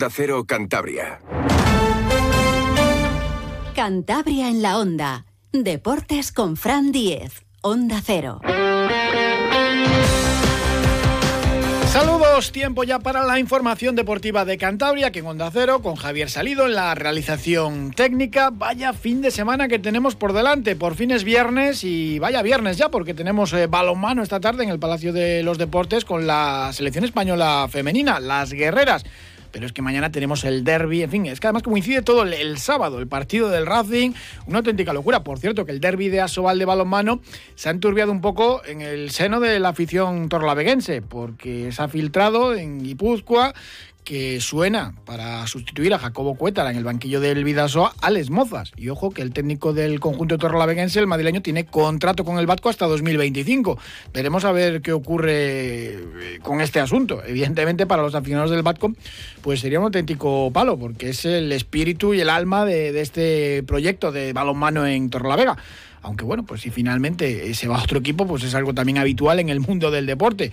Da Cero Cantabria. Cantabria en la Onda. Deportes con Fran Diez. Onda Cero. Saludos, tiempo ya para la información deportiva de Cantabria, que en Onda Cero, con Javier Salido en la realización técnica. Vaya fin de semana que tenemos por delante, por fin es viernes y vaya viernes ya, porque tenemos eh, balonmano esta tarde en el Palacio de los Deportes con la selección española femenina, las guerreras pero es que mañana tenemos el derby, en fin, es que además coincide todo el, sábado, el partido del Racing, una auténtica locura. Por cierto, que el derby de Asobal de balonmano se ha enturbiado un poco en el seno de la afición torlaveguense, porque se ha filtrado en Guipúzcoa que suena para sustituir a Jacobo Cuétara en el banquillo del Vidasoa, Alex Mozas. Y ojo que el técnico del conjunto torrolaveguense, el madrileño, tiene contrato con el Batco hasta 2025. Veremos a ver qué ocurre eh, con este asunto. Evidentemente, para los aficionados del Batco, pues sería un auténtico palo, porque es el espíritu y el alma de, este proyecto de balonmano en Torrelavega aunque bueno, pues si finalmente se va a otro equipo, pues es algo también habitual en el mundo del deporte.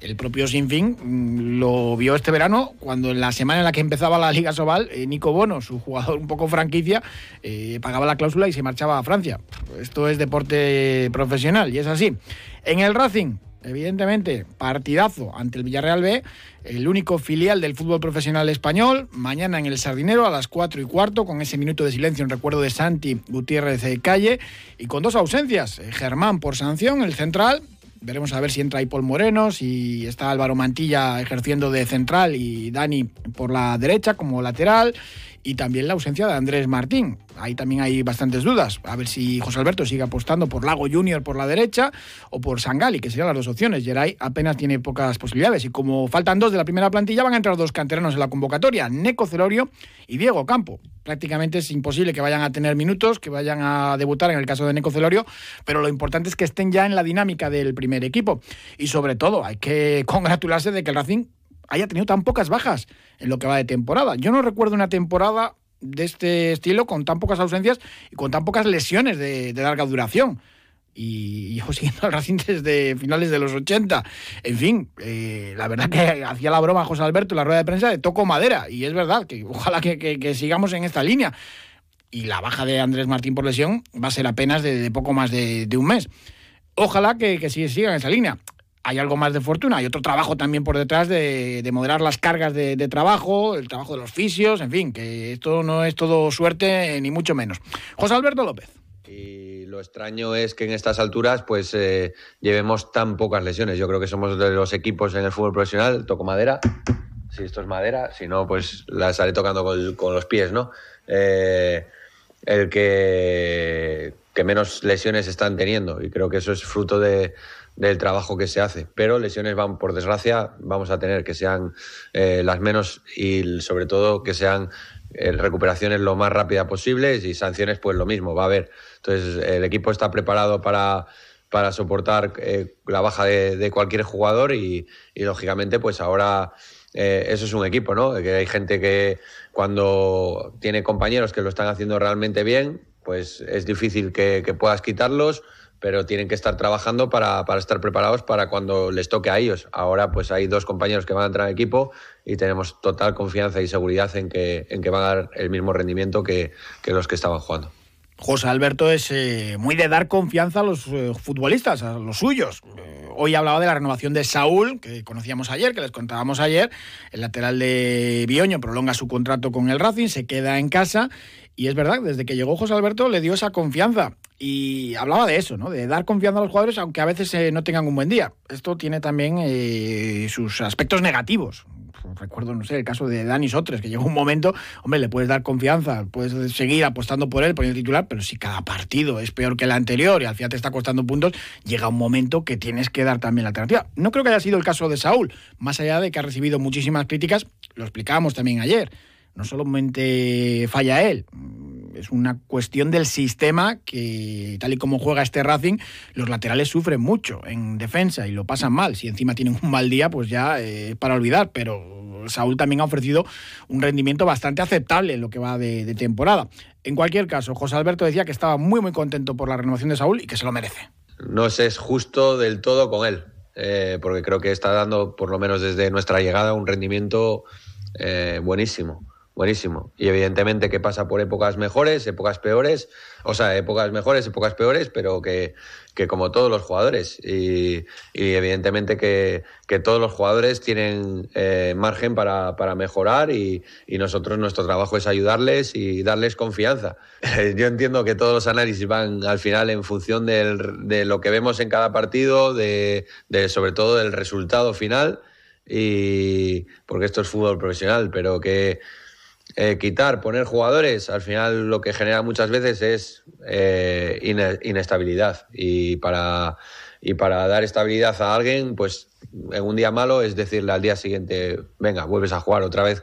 El propio Sinfín mm, lo vio este verano cuando en la semana en la que empezaba la Liga Sobal, eh, Nico Bono, su jugador un poco franquicia, eh, pagaba la cláusula y se marchaba a Francia. Esto es deporte profesional y es así. En el Racing, evidentemente, partidazo ante el Villarreal B, el único filial del fútbol profesional español, mañana en el Sardinero a las 4 y cuarto, con ese minuto de silencio en recuerdo de Santi Gutiérrez de Calle, y con dos ausencias, eh, Germán por sanción, el central, Veremos a ver si entra ahí Paul Moreno, si está Álvaro Mantilla ejerciendo de central y Dani por la derecha como lateral y también la ausencia de Andrés Martín. Ahí también hay bastantes dudas. A ver si José Alberto sigue apostando por Lago Junior por la derecha o por Sangali, que serían las dos opciones. Geray apenas tiene pocas posibilidades y como faltan dos de la primera plantilla van a entrar dos canteranos en la convocatoria, Neco Celorio y Diego Campo. Prácticamente es imposible que vayan a tener minutos, que vayan a debutar en el caso de Neco Celorio, pero lo importante es que estén ya en la dinámica del primer equipo. Y sobre todo hay que congratularse de que el Racing haya tenido tan pocas bajas en lo que va de temporada. Yo no recuerdo una temporada de este estilo con tan pocas ausencias y con tan pocas lesiones de, larga duración. Y yo siguiendo al Racing desde finales de los 80. En fin, eh, la verdad que hacía la broma José Alberto en la rueda de prensa de toco madera. Y es verdad que ojalá que, sigamos en esta línea. Y la baja de Andrés Martín por lesión va a ser apenas de, poco más de, un mes. Ojalá que, que siga en esa línea hay algo más de fortuna, hay otro trabajo también por detrás de, moderar las cargas de, trabajo, el trabajo de los fisios, en fin, que esto no es todo suerte ni mucho menos. José Alberto López. Y lo extraño es que en estas alturas pues eh, llevemos tan pocas lesiones. Yo creo que somos de los equipos en el fútbol profesional, toco madera, si esto es madera, si no pues la estaré tocando con, los pies, ¿no? Eh, el que, que menos lesiones están teniendo y creo que eso es fruto de, del trabajo que se hace. Pero lesiones van, por desgracia, vamos a tener que sean eh, las menos y sobre todo que sean eh, recuperaciones lo más rápidas posibles y sanciones pues lo mismo, va a haber. Entonces el equipo está preparado para, para soportar eh, la baja de, cualquier jugador y, lógicamente pues ahora eso es un equipo, ¿no? Que hay gente que cuando tiene compañeros que lo están haciendo realmente bien, pues es difícil que puedas quitarlos pero tienen que estar trabajando para, estar preparados para cuando les toque a ellos. Ahora pues hay dos compañeros que van a entrar en equipo y tenemos total confianza y seguridad en que, en que van a dar el mismo rendimiento que, los que estaban jugando. José Alberto es eh, muy de dar confianza a los eh, futbolistas, a los suyos. Eh, hoy hablaba de la renovación de Saúl, que conocíamos ayer, que les contábamos ayer. El lateral de Bioño prolonga su contrato con el Racing, se queda en casa. Y es verdad, desde que llegó José Alberto le dio esa confianza. Y hablaba de eso, ¿no? De dar confianza a los jugadores aunque a veces eh, no tengan un buen día. Esto tiene también eh, sus aspectos negativos. Recuerdo, no sé, el caso de Dani Sotres, que llegó un momento, hombre, le puedes dar confianza, puedes seguir apostando por él, poniendo titular, pero si cada partido es peor que el anterior y al final te está costando puntos, llega un momento que tienes que dar también la alternativa. No creo que haya sido el caso de Saúl, más allá de que ha recibido muchísimas críticas, lo explicábamos también ayer. No solamente falla él, es una cuestión del sistema que, tal y como juega este Racing, los laterales sufren mucho en defensa y lo pasan mal. Si encima tienen un mal día, pues ya es para olvidar. Pero Saúl también ha ofrecido un rendimiento bastante aceptable en lo que va de, temporada. En cualquier caso, José Alberto decía que estaba muy, muy contento por la renovación de Saúl y que se lo merece. No se es justo del todo con él, eh, porque creo que está dando, por lo menos desde nuestra llegada, un rendimiento eh, buenísimo buenísimo. Y evidentemente que pasa por épocas mejores, épocas peores, o sea, épocas mejores, épocas peores, pero que, como todos los jugadores. Y, evidentemente que, todos los jugadores tienen eh, margen para, mejorar y, nosotros nuestro trabajo es ayudarles y darles confianza. Yo entiendo que todos los análisis van al final en función de lo que vemos en cada partido, de, de sobre todo del resultado final. Y porque esto es fútbol profesional, pero que eh, quitar, poner jugadores, al final lo que genera muchas veces es eh, inestabilidad. Y para, y para dar estabilidad a alguien, pues en un día malo es decirle al día siguiente, venga, vuelves a jugar otra vez,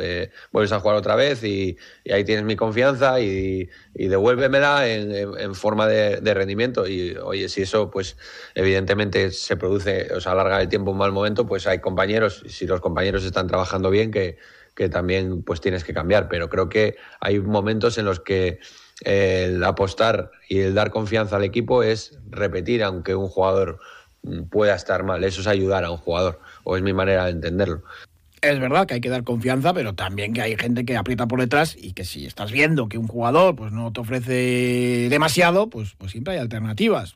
eh, vuelves a jugar otra vez y, ahí tienes mi confianza y, devuélvemela en, forma de, de, rendimiento. Y oye, si eso, pues evidentemente se produce, o sea, alarga el tiempo un mal momento, pues hay compañeros, si los compañeros están trabajando bien, que que también pues tienes que cambiar. Pero creo que hay momentos en los que el apostar y el dar confianza al equipo es repetir, aunque un jugador pueda estar mal. Eso es ayudar a un jugador, o es mi manera de entenderlo. Es verdad que hay que dar confianza, pero también que hay gente que aprieta por detrás y que si estás viendo que un jugador pues no te ofrece demasiado, pues, pues siempre hay alternativas.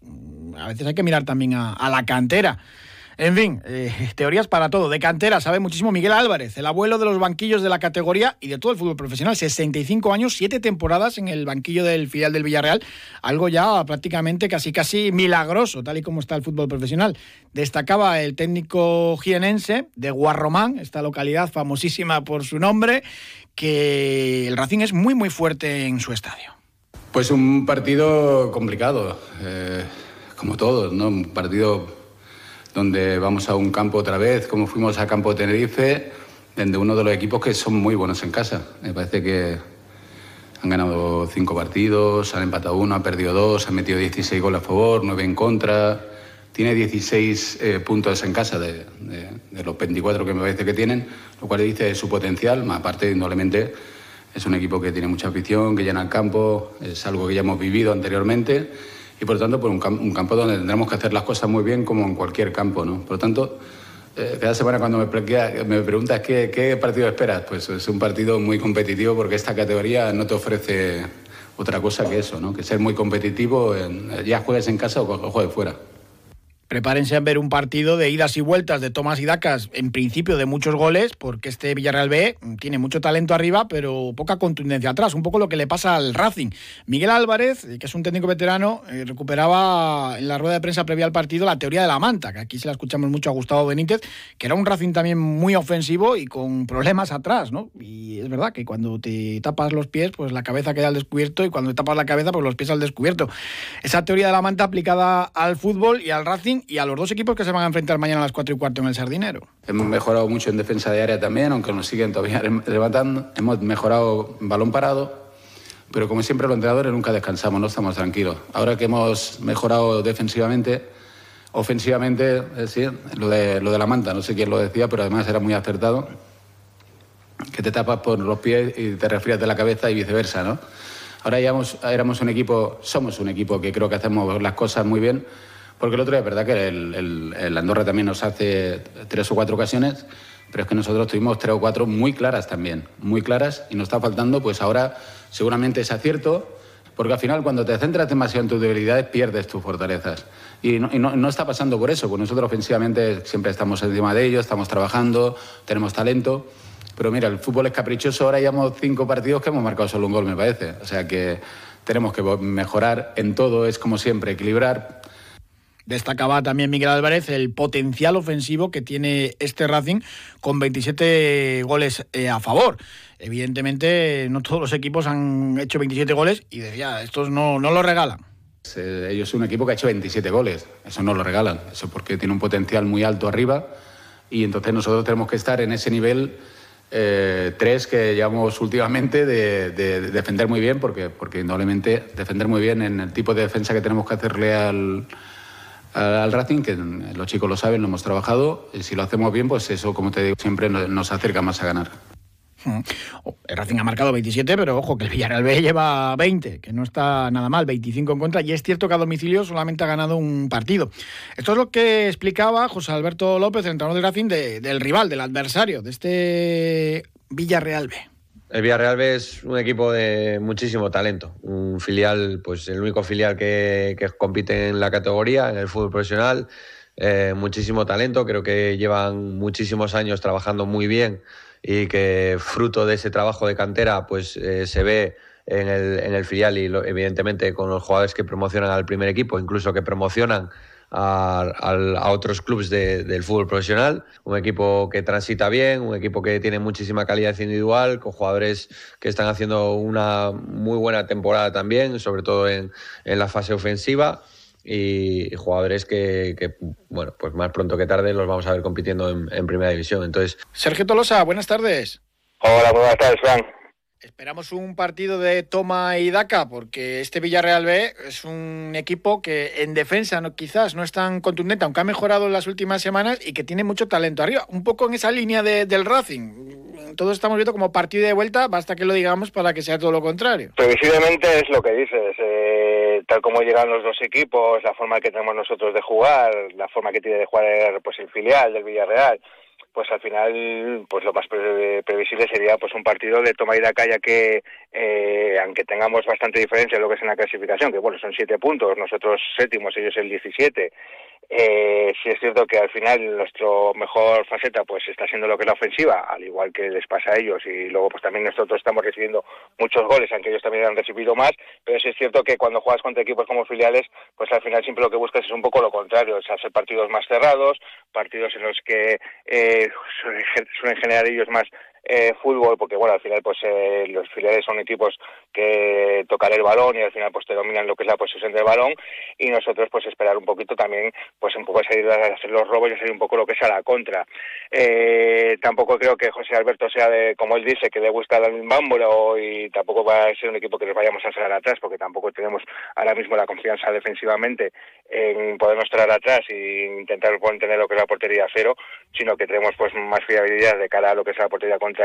A veces hay que mirar también a la cantera. En fin, eh, teorías para todo. De cantera sabe muchísimo Miguel Álvarez, el abuelo de los banquillos de la categoría y de todo el fútbol profesional. 65 años, 7 temporadas en el banquillo del filial del Villarreal. Algo ya prácticamente casi casi milagroso, tal y como está el fútbol profesional. Destacaba el técnico jienense de Guarromán, esta localidad famosísima por su nombre, que el Racing es muy muy fuerte en su estadio. Pues un partido complicado, eh, como todos, ¿no? Un partido donde vamos a un campo otra vez, como fuimos a campo Tenerife, donde uno de los equipos que son muy buenos en casa. Me parece que han ganado cinco partidos, han empatado uno, han perdido dos, han metido 16 goles a favor, nueve en contra. Tiene 16 eh, puntos en casa de, los 24 que me parece que tienen, lo cual dice su potencial, más aparte, indudablemente, es un equipo que tiene mucha afición, que llena el campo, es algo que ya hemos vivido anteriormente y por lo tanto por un, campo donde tendremos que hacer las cosas muy bien como en cualquier campo. ¿no? Por lo tanto, eh, cada semana cuando me, preguntas qué, partido esperas, pues es un partido muy competitivo porque esta categoría no te ofrece otra cosa que eso, ¿no? que ser muy competitivo, ya juegues en casa o juegues fuera. Prepárense a ver un partido de idas y vueltas de Tomás y Dacas, en principio de muchos goles, porque este Villarreal B tiene mucho talento arriba, pero poca contundencia atrás. Un poco lo que le pasa al Racing. Miguel Álvarez, que es un técnico veterano, eh, recuperaba en la rueda de prensa previa al partido la teoría de la manta, que aquí se la escuchamos mucho a Gustavo Benítez, que era un Racing también muy ofensivo y con problemas atrás, ¿no? Y es verdad que cuando te tapas los pies, pues la cabeza queda al descubierto, y cuando te tapas la cabeza, pues los pies al descubierto. Esa teoría de la manta aplicada al fútbol y al Racing y a los dos equipos que se van a enfrentar mañana a las 4 y cuarto en el Sardinero. Hemos mejorado mucho en defensa de área también, aunque nos siguen todavía levantando. Hemos mejorado balón parado, pero como siempre los entrenadores nunca descansamos, no estamos tranquilos. Ahora que hemos mejorado defensivamente, ofensivamente, sí, lo de, lo de la manta, no sé quién lo decía, pero además era muy acertado, que te tapas por los pies y te resfrías de la cabeza y viceversa, ¿no? Ahora éramos un equipo, somos un equipo que creo que hacemos las cosas muy bien, porque el otro día es verdad que el, Andorra también nos hace tres o cuatro ocasiones, pero es que nosotros tuvimos tres o cuatro muy claras también, muy claras, y nos está faltando, pues ahora seguramente es acierto, porque al final cuando te centras demasiado en tus debilidades pierdes tus fortalezas. Y no, está pasando por eso, porque nosotros ofensivamente siempre estamos encima de ellos, estamos trabajando, tenemos talento. Pero mira, el fútbol es caprichoso, ahora llevamos cinco partidos que hemos marcado solo un gol, me parece. O sea que tenemos que mejorar en todo, es como siempre, equilibrar, Destacaba también Miguel Álvarez el potencial ofensivo que tiene este Racing con 27 goles eh, a favor. Evidentemente, no todos los equipos han hecho 27 goles y decía, estos no, no lo regalan. Ellos son un equipo que ha hecho 27 goles, eso no lo regalan, eso porque tiene un potencial muy alto arriba y entonces nosotros tenemos que estar en ese nivel eh, tres que llevamos últimamente de, defender muy bien, porque, porque indudablemente defender muy bien en el tipo de defensa que tenemos que hacerle al, al Racing, que los chicos lo saben, lo hemos trabajado. Si lo hacemos bien, pues eso, como te digo, siempre nos acerca más a ganar. El Racing ha marcado 27, pero ojo, que el Villarreal B lleva 20, que no está nada mal, 25 en contra, y es cierto que a domicilio solamente ha ganado un partido. Esto es lo que explicaba José Alberto López, el entrenador del Racing, del rival, del adversario, de este Villarreal B. El Villarreal B es un equipo de muchísimo talento, un filial, pues el único filial que, compite en la categoría, en el fútbol profesional, eh, muchísimo talento, creo que llevan muchísimos años trabajando muy bien y que fruto de ese trabajo de cantera pues eh, se ve en el, en el filial y evidentemente con los jugadores que promocionan al primer equipo, incluso que promocionan a, otros clubes del fútbol profesional. Un equipo que transita bien, un equipo que tiene muchísima calidad individual, con jugadores que están haciendo una muy buena temporada también, sobre todo en, la fase ofensiva. Y jugadores que, bueno, pues más pronto que tarde los vamos a ver compitiendo en, en primera división. Entonces, Sergio Tolosa, buenas tardes. Hola, buenas tardes, Frank. Esperamos un partido de toma y daca, porque este Villarreal B es un equipo que en defensa no, quizás no es tan contundente, aunque ha mejorado en las últimas semanas y que tiene mucho talento arriba. Un poco en esa línea del Racing. Todos estamos viendo como partido de vuelta, basta que lo digamos para que sea todo lo contrario. Previsiblemente es lo que dices. Eh, tal como llegan los dos equipos, la forma que tenemos nosotros de jugar, la forma que tiene de jugar pues el filial del Villarreal pues al final pues lo más previsible sería pues un partido de toma y daca ya que eh, aunque tengamos bastante diferencia en lo que es en la clasificación que bueno son siete puntos nosotros séptimos ellos el 17 eh, sí es cierto que al final nuestro mejor faceta pues está siendo lo que es la ofensiva, al igual que les pasa a ellos. Y luego pues también nosotros estamos recibiendo muchos goles, aunque ellos también han recibido más, pero sí es cierto que cuando juegas contra equipos como filiales, pues al final siempre lo que buscas es un poco lo contrario, sea, hacer partidos más cerrados, partidos en los que eh, suelen generar ellos más eh, fútbol, porque bueno, al final pues eh, los filiales son equipos que tocan el balón y al final pues te dominan lo que es la posesión del balón y nosotros pues esperar un poquito también pues un poco salir a hacer los robos y hacer un poco lo que es a la contra. Eh, tampoco creo que José Alberto sea de, como él dice, que le gusta el bámbolo y tampoco va a ser un equipo que nos vayamos a sacar atrás porque tampoco tenemos ahora mismo la confianza defensivamente en podernos traer atrás e intentar mantener lo que es la portería cero, sino que tenemos pues más fiabilidad de cara a lo que es la portería contra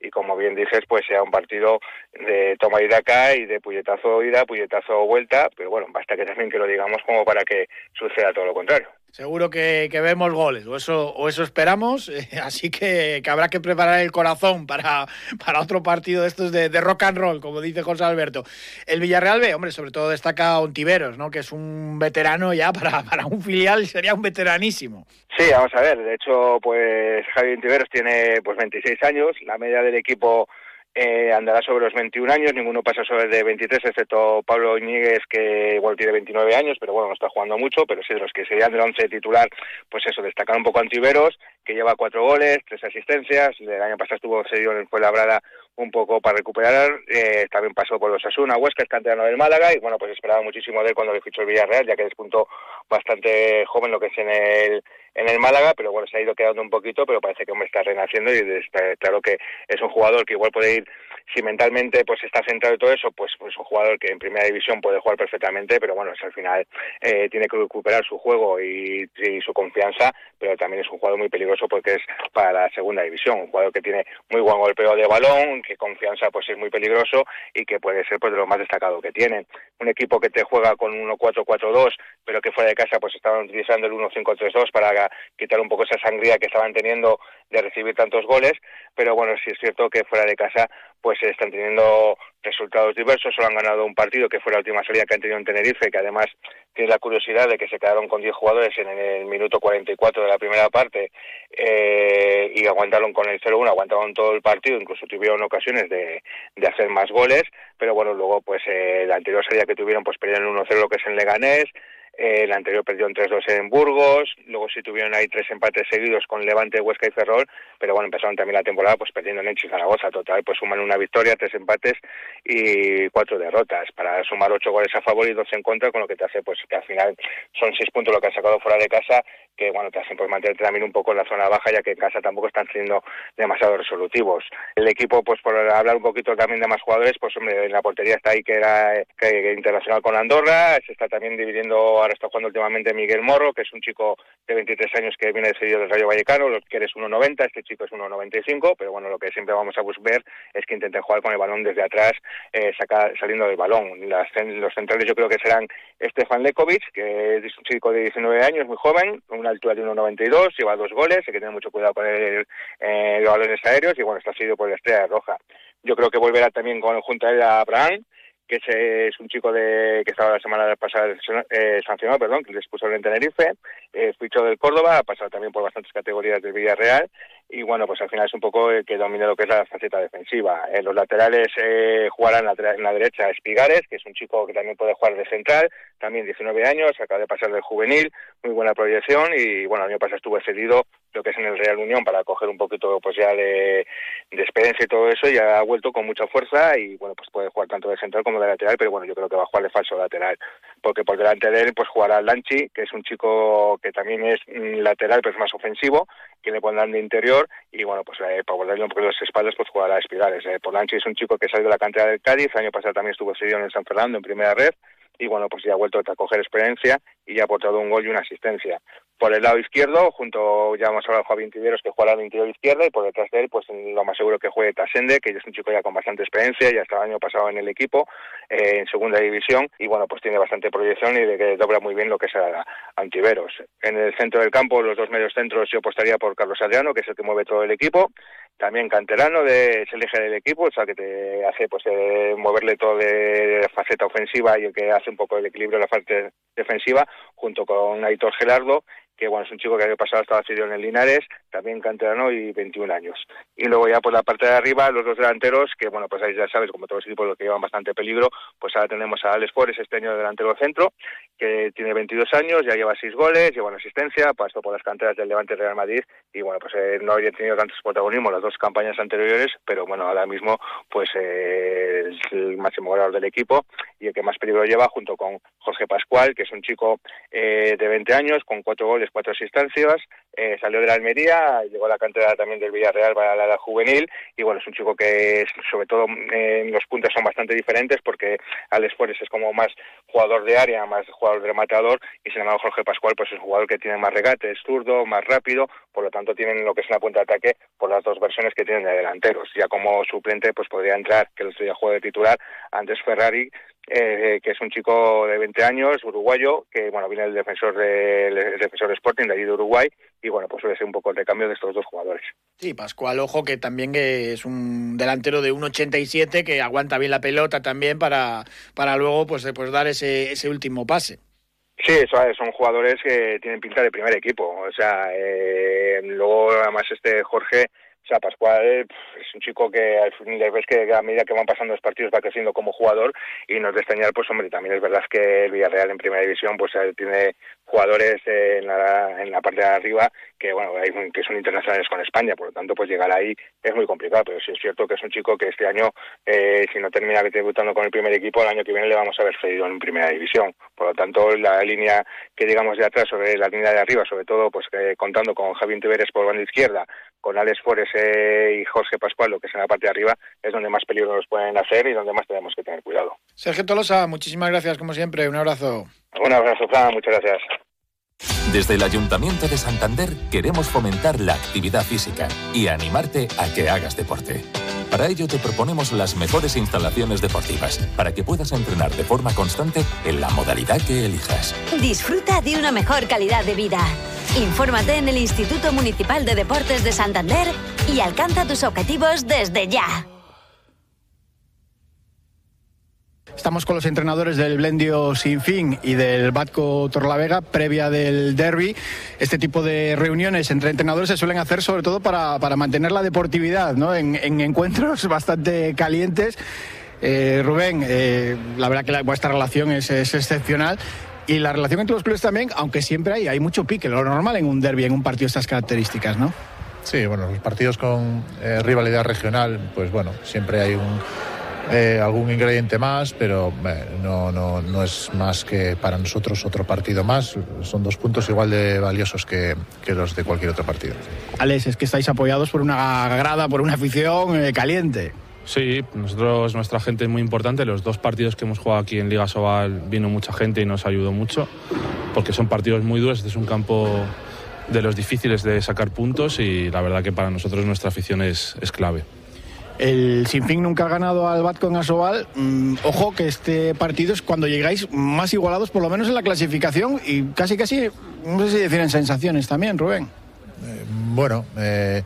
y como bien dices, pues sea un partido de toma y daca y de puñetazo ida, puñetazo vuelta, pero bueno, basta que también que lo digamos como para que suceda todo lo contrario. Seguro que, vemos goles, o eso, o eso esperamos, eh, así que, habrá que preparar el corazón para, para otro partido de estos de, rock and roll, como dice José Alberto. El Villarreal B, hombre, sobre todo destaca Ontiveros, ¿no? que es un veterano ya para, para un filial, sería un veteranísimo. Sí, vamos a ver, de hecho, pues Javi Ontiveros tiene pues 26 años, la media del equipo eh, andará sobre los 21 años, ninguno pasa sobre de 23, excepto Pablo Iñiguez, que igual tiene 29 años, pero bueno, no está jugando mucho, pero sí, de los que serían del 11 titular, pues eso, destacar un poco Antiveros, que lleva cuatro goles, tres asistencias, el año pasado estuvo serio en Fuenlabrada un poco para recuperar, eh, también pasó por los Asuna, Huesca, es canterano del Málaga, y bueno, pues esperaba muchísimo de él cuando le fichó el Villarreal, ya que despuntó bastante joven lo que es en el en el Málaga, pero bueno, se ha ido quedando un poquito, pero parece que me está renaciendo y está claro que es un jugador que igual puede ir, si mentalmente pues está centrado en todo eso, pues, pues un jugador que en primera división puede jugar perfectamente, pero bueno, al final eh, tiene que recuperar su juego y, su confianza, pero también es un jugador muy peligroso porque es para la segunda división, un jugador que tiene muy buen golpeo de balón, que confianza pues es muy peligroso y que puede ser pues de lo más destacado que tiene. Un equipo que te juega con 1-4-4-2, pero que fuera de casa pues estaban utilizando el 1-5-3-2 quitar un poco esa sangría que estaban teniendo de recibir tantos goles, pero bueno, sí es cierto que fuera de casa pues están teniendo resultados diversos, solo han ganado un partido que fue la última salida que han tenido en Tenerife, que además tiene la curiosidad de que se quedaron con 10 jugadores en el minuto 44 de la primera parte eh, y aguantaron con el 0-1, aguantaron todo el partido, incluso tuvieron ocasiones de, de hacer más goles, pero bueno, luego pues eh, la anterior salida que tuvieron pues perdieron 1-0 lo que es en Leganés, el anterior perdió en 3-2 en Burgos, luego sí tuvieron ahí tres empates seguidos con Levante, Huesca y Ferrol, pero bueno, empezaron también la temporada pues perdiendo en Elche y Zaragoza, total, pues suman una victoria, tres empates y cuatro derrotas, para sumar ocho goles a favor y dos en contra, con lo que te hace pues que al final son seis puntos lo que han sacado fuera de casa, que bueno, te hacen pues mantenerte también un poco en la zona baja, ya que en casa tampoco están siendo demasiado resolutivos. El equipo, pues por hablar un poquito también de más jugadores, pues hombre, en la portería está ahí que era que, internacional con Andorra, se está también dividiendo ahora está jugando últimamente Miguel Morro, que es un chico de 23 años que viene seguido del Rayo Vallecano, que eres 1.90, este chico es 1.95, pero bueno, lo que siempre vamos a ver es que intenten jugar con el balón desde atrás, eh, saliendo del balón. Las, los centrales yo creo que serán Stefan Lekovic, que es un chico de 19 años, muy joven, con altura de 1.92, lleva dos goles, hay que tener mucho cuidado con el, eh, los balones aéreos y bueno, está seguido por la Estrella Roja. Yo creo que volverá también con junto a Abraham, que es, un chico de que estaba la semana pasada eh, sancionado, perdón, que les puso en Tenerife, eh, fichó del Córdoba, ha pasado también por bastantes categorías del Villarreal y bueno, pues al final es un poco el que domina lo que es la faceta defensiva. En los laterales eh, jugarán en la derecha Espigares, que es un chico que también puede jugar de central, también 19 años, acaba de pasar del juvenil, muy buena proyección y bueno, el año pasado estuvo cedido lo que es en el Unión para coger un poquito pues ya de, de experiencia y todo eso y ha vuelto con mucha fuerza y bueno, pues puede jugar tanto de central como de lateral, pero bueno, yo creo que va a jugar de falso lateral, porque por delante de él pues jugará Lanchi, que es un chico que también es mm, lateral pero es más ofensivo, que le pondrán de interior y bueno, pues eh, para volverle un poco los espaldas pues jugará Espigales. Eh. Lanchi es un chico que sale de la cantera del Cádiz, el año pasado también estuvo cedido en el San Fernando en primera red y bueno, pues ya ha vuelto a coger experiencia y ya ha aportado un gol y una asistencia. Por el lado izquierdo, junto, ya hemos hablado de Javier Tiberos, que juega al interior izquierdo, y por detrás de él, pues lo más seguro que juegue Tasende, que es un chico ya con bastante experiencia, ya estaba el año pasado en el equipo, eh, en segunda división, y bueno, pues tiene bastante proyección y de que dobla muy bien lo que es a, Antiveros. En el centro del campo, los dos medios centros, yo apostaría por Carlos Adriano, que es el que mueve todo el equipo, también canterano de, es el eje del equipo, o sea que te hace pues eh, moverle todo de, faceta ofensiva y el que hace un poco el equilibrio de la parte defensiva, junto con Aitor Gerardo que bueno, es un chico que el año pasado estaba cedido en el Linares, también canterano y 21 años. Y luego ya por la parte de arriba, los dos delanteros, que bueno, pues ahí ya sabes, como todos los equipos los que llevan bastante peligro, pues ahora tenemos a Alex Forres, este año delantero centro, que tiene 22 años, ya lleva 6 goles, lleva una asistencia, pasó por las canteras del Levante Real Madrid y bueno, pues eh, no había tenido tantos protagonismo las dos campañas anteriores, pero bueno, ahora mismo pues eh, es el máximo goleador del equipo y el que más peligro lleva junto con Jorge Pascual, que es un chico eh, de 20 años con cuatro goles cuatro asistencias, eh, salió de la Almería, llegó a la cantera también del Villarreal para la edad juvenil y bueno, es un chico que sobre todo en los puntos son bastante diferentes porque Alex Fuentes es como más jugador de área, más jugador de rematador y sin embargo Jorge Pascual pues es un jugador que tiene más regate, es zurdo, más rápido, por lo tanto tienen lo que es una punta de ataque por las dos versiones que tienen de delanteros. Ya como suplente pues podría entrar, que el otro día juego de titular, antes Ferrari, eh, que es un chico de 20 años, uruguayo, que bueno viene del defensor del defensor Sporting de allí de Uruguay y bueno pues suele ser un poco el recambio de estos dos jugadores. Sí, Pascual, ojo que también es un delantero de 1.87 que aguanta bien la pelota también para, para luego pues, pues dar ese, ese último pase. Sí, son jugadores que tienen pinta de primer equipo. O sea, eh, luego además este Jorge o sea, Pascual es un chico que al fin ves que a medida que van pasando los partidos va creciendo como jugador y no es de extrañar, pues hombre, también es verdad que el Villarreal en primera división pues tiene jugadores en la, en la parte de arriba que bueno hay, que son internacionales con España por lo tanto pues llegar ahí es muy complicado pero sí es cierto que es un chico que este año eh, si no termina debutando con el primer equipo el año que viene le vamos a ver cedido en primera división. Por lo tanto la línea que digamos de atrás sobre la línea de arriba sobre todo pues eh, contando con Javier Tiberes por banda izquierda con Alex Forés y Jorge Pascual lo que es en la parte de arriba es donde más peligro nos pueden hacer y donde más tenemos que tener cuidado. Sergio Tolosa muchísimas gracias como siempre. Un abrazo. Un abrazo, Fran, muchas gracias. Desde el Ayuntamiento de Santander queremos fomentar la actividad física y animarte a que hagas deporte. Para ello te proponemos las mejores instalaciones deportivas para que puedas entrenar de forma constante en la modalidad que elijas. Disfruta de una mejor calidad de vida. Infórmate en el Instituto Municipal de Deportes de Santander y alcanza tus objetivos desde ya. Estamos con los entrenadores del Blendio Sinfín y del Batco Torlavega, previa del derby. Este tipo de reuniones entre entrenadores se suelen hacer sobre todo para, mantener la deportividad, ¿no? En, encuentros bastante calientes. Eh, Rubén, eh, la verdad que vuestra relación es, excepcional. Y la relación entre los clubes también, aunque siempre hay, hay mucho pique, lo normal en un derby, en un partido de estas características, ¿no? Sí, bueno, los partidos con eh, rivalidad regional, pues bueno, siempre hay un, eh, algún ingrediente más, pero eh, no, no, no, es más que para nosotros otro partido más. Son dos puntos igual de valiosos que, que los de cualquier otro partido. Alex, es que estáis apoyados por una grada, por una afición eh, caliente. Sí, nosotros, nuestra gente es muy importante. Los dos partidos que hemos jugado aquí en Liga Sobal vino mucha gente y nos ayudó mucho, porque son partidos muy duros. Este es un campo de los difíciles de sacar puntos y la verdad que para nosotros nuestra afición es, es clave. El Sinfín nunca ha ganado al Batco en Asobal. Mm, ojo que este partido es cuando llegáis más igualados, por lo menos en la clasificación, y casi casi, no sé si definen sensaciones también, Rubén. Eh, bueno, eh,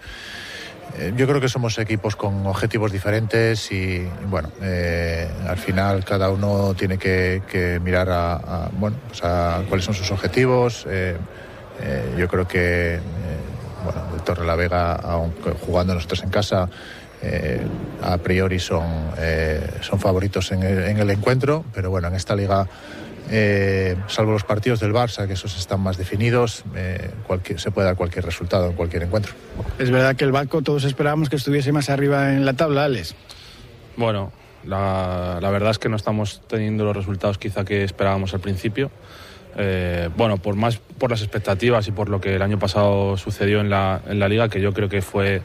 eh, yo creo que somos equipos con objetivos diferentes y, bueno, al final cada uno tiene que, mirar a, bueno, pues a cuáles son sus objetivos. Yo creo que, bueno, el Torre la Vega, aunque jugando nosotros en casa, a priori son, son favoritos en el, en el encuentro, pero bueno, en esta liga eh, salvo los partidos del Barça, que esos están más definidos, eh, se puede dar cualquier resultado en cualquier encuentro. Es verdad que el Barco todos esperábamos que estuviese más arriba en la tabla, Alex. Bueno, la, verdad es que no estamos teniendo los resultados quizá que esperábamos al principio. Eh, bueno, por más por las expectativas y por lo que el año pasado sucedió en la, en la liga, que yo creo que fue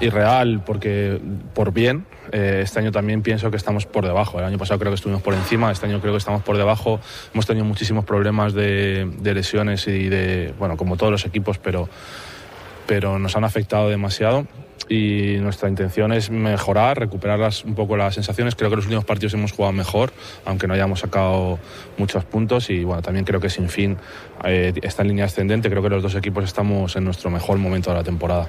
irreal porque por bien. Eh, este año también pienso que estamos por debajo. El año pasado creo que estuvimos por encima, este año creo que estamos por debajo. Hemos tenido muchísimos problemas de, de lesiones y de, bueno, como todos los equipos, pero, pero nos han afectado demasiado y nuestra intención es mejorar, recuperar un poco las sensaciones. Creo que los últimos partidos hemos jugado mejor, aunque no hayamos sacado muchos puntos y bueno, también creo que sin fin eh, está en línea ascendente. Creo que los dos equipos estamos en nuestro mejor momento de la temporada.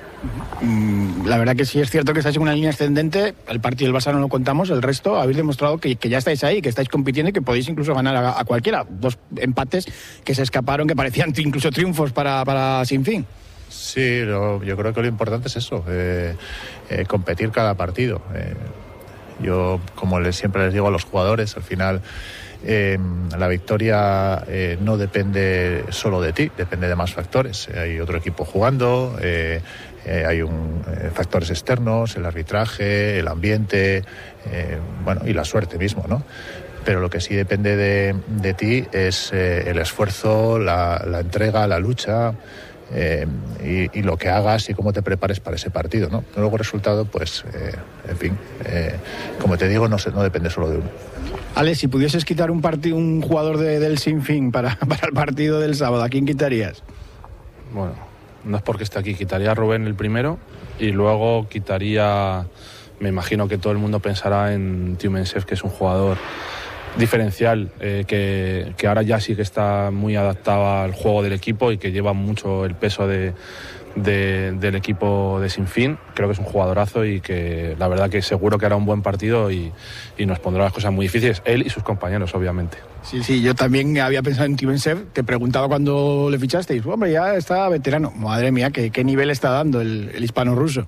Mm, la verdad que sí es cierto que estáis en una línea ascendente. El partido del Barça no lo contamos, el resto habéis demostrado que, ya estáis ahí, que estáis compitiendo y que podéis incluso ganar a, cualquiera. Dos empates que se escaparon, que parecían incluso triunfos para, para sin fin. Sí, yo creo que lo importante es eso, eh, eh, competir cada partido. Eh, yo, como les, siempre les digo a los jugadores, al final la victoria no depende solo de ti, depende de más factores. hay otro equipo jugando, hay un, factores externos, el arbitraje, el ambiente, bueno, y la suerte mismo, ¿no? pero lo que sí depende de, ti es el esfuerzo, la, entrega, la lucha. Eh, y, lo que hagas y cómo te prepares para ese partido. ¿no? Luego el resultado, pues, eh, en fin, eh, como te digo, no, no depende solo de uno. Ale, si pudieses quitar un, partido, un jugador del Sinfín para, para el partido del sábado, ¿a quién quitarías? Bueno, no es porque esté aquí, quitaría a Rubén el primero y luego quitaría, me imagino que todo el mundo pensará en Tiumensef, que es un jugador diferencial eh, que, que, ahora ya sí que está muy adaptado al juego del equipo y que lleva mucho el peso de, del equipo de Sinfín. Creo que es un jugadorazo y que la verdad que seguro que hará un buen partido y, y nos pondrá las cosas muy difíciles, él y sus compañeros, obviamente. Sí, sí, yo también había pensado en Timensev, te preguntaba cuando le fichasteis, hombre, ya está veterano. Madre mía, qué, qué nivel está dando el, el hispano-ruso.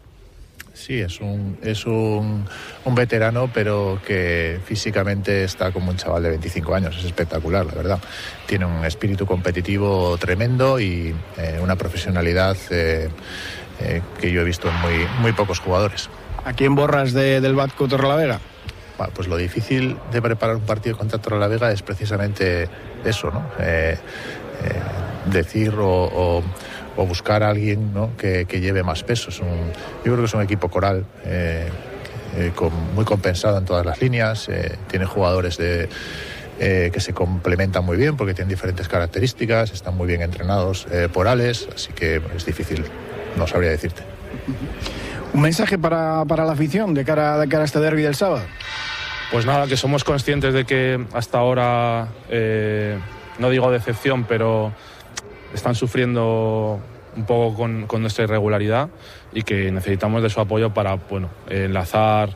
Sí, es un, es un, un, veterano, pero que físicamente está como un chaval de 25 años. Es espectacular, la verdad. Tiene un espíritu competitivo tremendo y eh, una profesionalidad eh, eh, que yo he visto en muy, muy pocos jugadores. ¿A quién borras de, del Batco Torrelavega? Pues lo difícil de preparar un partido contra Torrelavega es precisamente eso, ¿no? decir o o buscar a alguien que, lleve más peso. yo creo que es un equipo coral. Eh, eh, muy compensado en todas las líneas, eh, tiene jugadores de, que se complementan muy bien porque tienen diferentes características, están muy bien entrenados por Ales, así que es difícil, no sabría decirte. ¿Un mensaje para, la afición de cara, de cara a este derby del sábado? Pues nada, que somos conscientes de que hasta ahora, no digo decepción, pero están sufriendo un poco con, nuestra irregularidad y que necesitamos de su apoyo para bueno, enlazar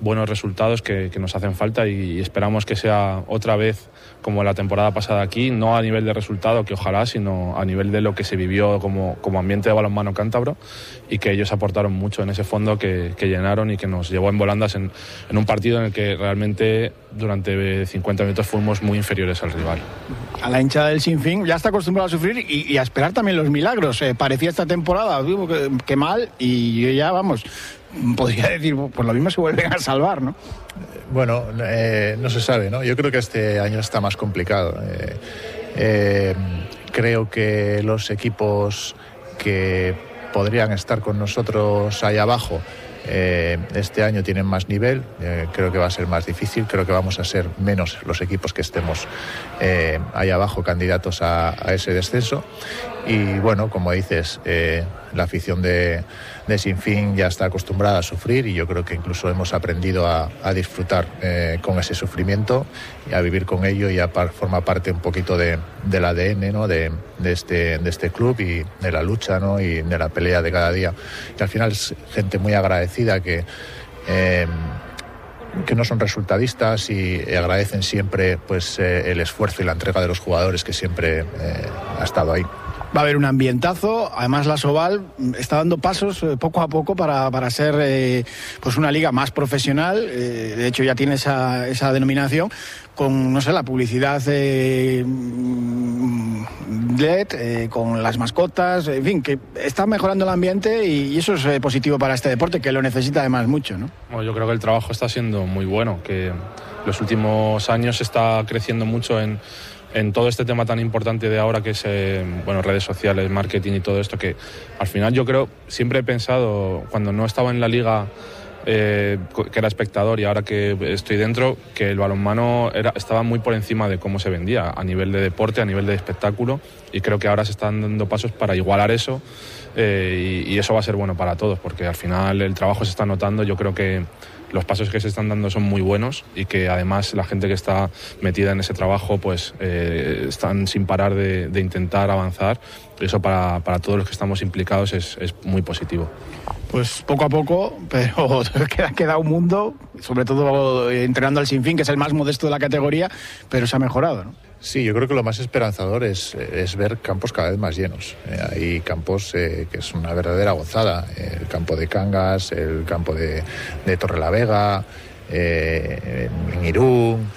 buenos resultados que, que nos hacen falta y esperamos que sea otra vez como la temporada pasada aquí, no a nivel de resultado, que ojalá, sino a nivel de lo que se vivió como, como ambiente de balonmano cántabro y que ellos aportaron mucho en ese fondo que, que llenaron y que nos llevó en volandas en, en, un partido en el que realmente durante 50 minutos fuimos muy inferiores al rival. A la hinchada del Sinfín ya está acostumbrada a sufrir y, a esperar también los milagros. Eh, parecía esta temporada que, que mal y ya vamos, podría decir, por lo mismo se vuelven a salvar, ¿no? Bueno, eh, no se sabe, ¿no? Yo creo que este año está más complicado. Eh, eh, creo que los equipos que podrían estar con nosotros ahí abajo este año tienen más nivel, creo que va a ser más difícil, creo que vamos a ser menos los equipos que estemos ahí abajo candidatos a, ese descenso. Y bueno, como dices, la afición de, de Sinfín ya está acostumbrada a sufrir y yo creo que incluso hemos aprendido a, disfrutar con ese sufrimiento y a vivir con ello y ya forma parte un poquito de, del ADN ¿no? de, de, este, de este club y de la lucha ¿no? y de la pelea de cada día. Que al final es gente muy agradecida que... Eh, que no son resultadistas y agradecen siempre pues eh, el esfuerzo y la entrega de los jugadores que siempre eh, ha estado ahí. Va a haber un ambientazo, además la Soval está dando pasos poco a poco para, para ser pues una liga más profesional, de hecho ya tiene esa, esa denominación, con, no sé, la publicidad de LED, eh, con las mascotas, en fin, que está mejorando el ambiente y, eso es eh, positivo para este deporte, que lo necesita además mucho, ¿no? Yo creo que el trabajo está siendo muy bueno, que los últimos años está creciendo mucho en, en todo este tema tan importante de ahora que es eh, bueno, redes sociales, marketing y todo esto, que al final yo creo, siempre he pensado, cuando no estaba en la liga eh, que era espectador y ahora que estoy dentro, que el balonmano era, estaba muy por encima de cómo se vendía a nivel de deporte, a nivel de espectáculo y creo que ahora se están dando pasos para igualar eso eh, y, eso va a ser bueno para todos porque al final el trabajo se está notando, yo creo que los pasos que se están dando son muy buenos y que además la gente que está metida en ese trabajo pues eh, están sin parar de, intentar avanzar. Eso para, para, todos los que estamos implicados es, es muy positivo. Pues poco a poco, pero queda, queda un mundo, sobre todo entrenando al Sinfín, que es el más modesto de la categoría, pero se ha mejorado. ¿no? Sí, yo creo que lo más esperanzador es, es ver campos cada vez más llenos. Eh, hay campos eh, que es una verdadera gozada. El campo de Cangas, el campo de, de Torrelavega, eh, en Irún.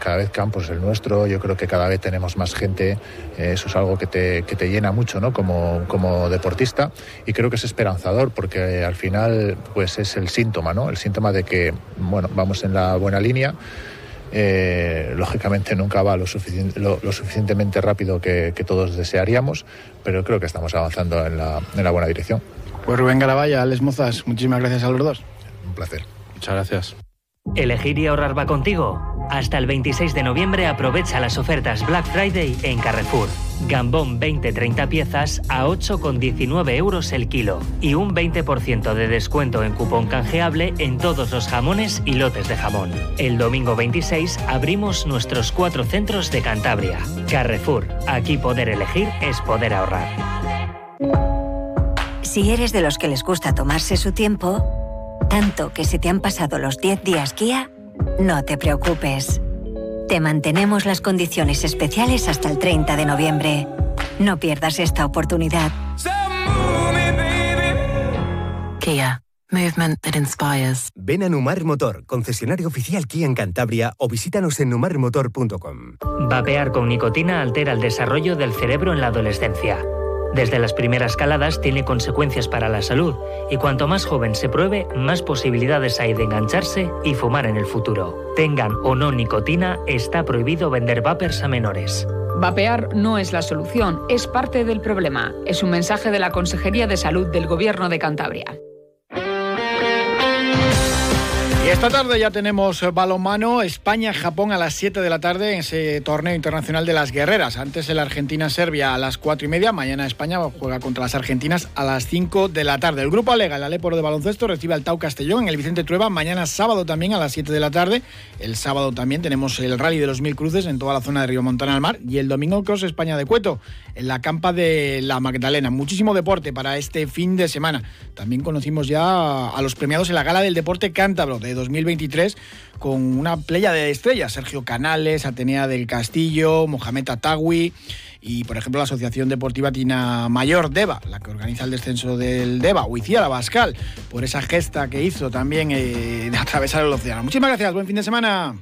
cada vez campos el nuestro, yo creo que cada vez tenemos más gente, eso es algo que te, que te llena mucho ¿no? como, como, deportista y creo que es esperanzador porque al final pues es el síntoma, ¿no? el síntoma de que bueno, vamos en la buena línea, eh, lógicamente nunca va lo, suficientemente rápido que, todos desearíamos, pero creo que estamos avanzando en la, en la buena dirección. Pues Rubén Garavalla, Alex Mozas, muchísimas gracias a los dos. Un placer. Muchas gracias. ¿Elegir y ahorrar va contigo? Hasta el 26 de noviembre aprovecha las ofertas Black Friday en Carrefour. Gambón 20-30 piezas a 8,19 euros el kilo y un 20% de descuento en cupón canjeable en todos los jamones y lotes de jamón. El domingo 26 abrimos nuestros cuatro centros de Cantabria. Carrefour, aquí poder elegir es poder ahorrar. Si eres de los que les gusta tomarse su tiempo, tanto que se te han pasado los 10 días guía, no te preocupes. Te mantenemos las condiciones especiales hasta el 30 de noviembre. No pierdas esta oportunidad. Kia. Movement that inspires. Ven a Numar Motor, concesionario oficial Kia en Cantabria o visítanos en numarmotor.com. Vapear con nicotina altera el desarrollo del cerebro en la adolescencia. Desde las primeras caladas tiene consecuencias para la salud y cuanto más joven se pruebe, más posibilidades hay de engancharse y fumar en el futuro. Tengan o no nicotina, está prohibido vender vapers a menores. Vapear no es la solución, es parte del problema. Es un mensaje de la Consejería de Salud del Gobierno de Cantabria. Esta tarde ya tenemos balonmano España-Japón a las 7 de la tarde en ese torneo internacional de las guerreras. Antes el Argentina-Serbia a las 4 y media. Mañana España juega contra las argentinas a las 5 de la tarde. El grupo Alega, el Aleporo de baloncesto, recibe al Tau Castellón en el Vicente Trueba. Mañana sábado también a las 7 de la tarde. El sábado también tenemos el Rally de los Mil Cruces en toda la zona de Río Montana al Mar. Y el domingo Cross España de Cueto en la campa de la Magdalena. Muchísimo deporte para este fin de semana. También conocimos ya a los premiados en la Gala del Deporte Cántabro de 2023 con una playa de estrellas, Sergio Canales, Atenea del Castillo, Mohamed Atawi y, por ejemplo, la Asociación Deportiva Tina Mayor Deva, la que organiza el descenso del Deva, o la Bascal, por esa gesta que hizo también eh, de atravesar el océano. Muchísimas gracias, buen fin de semana.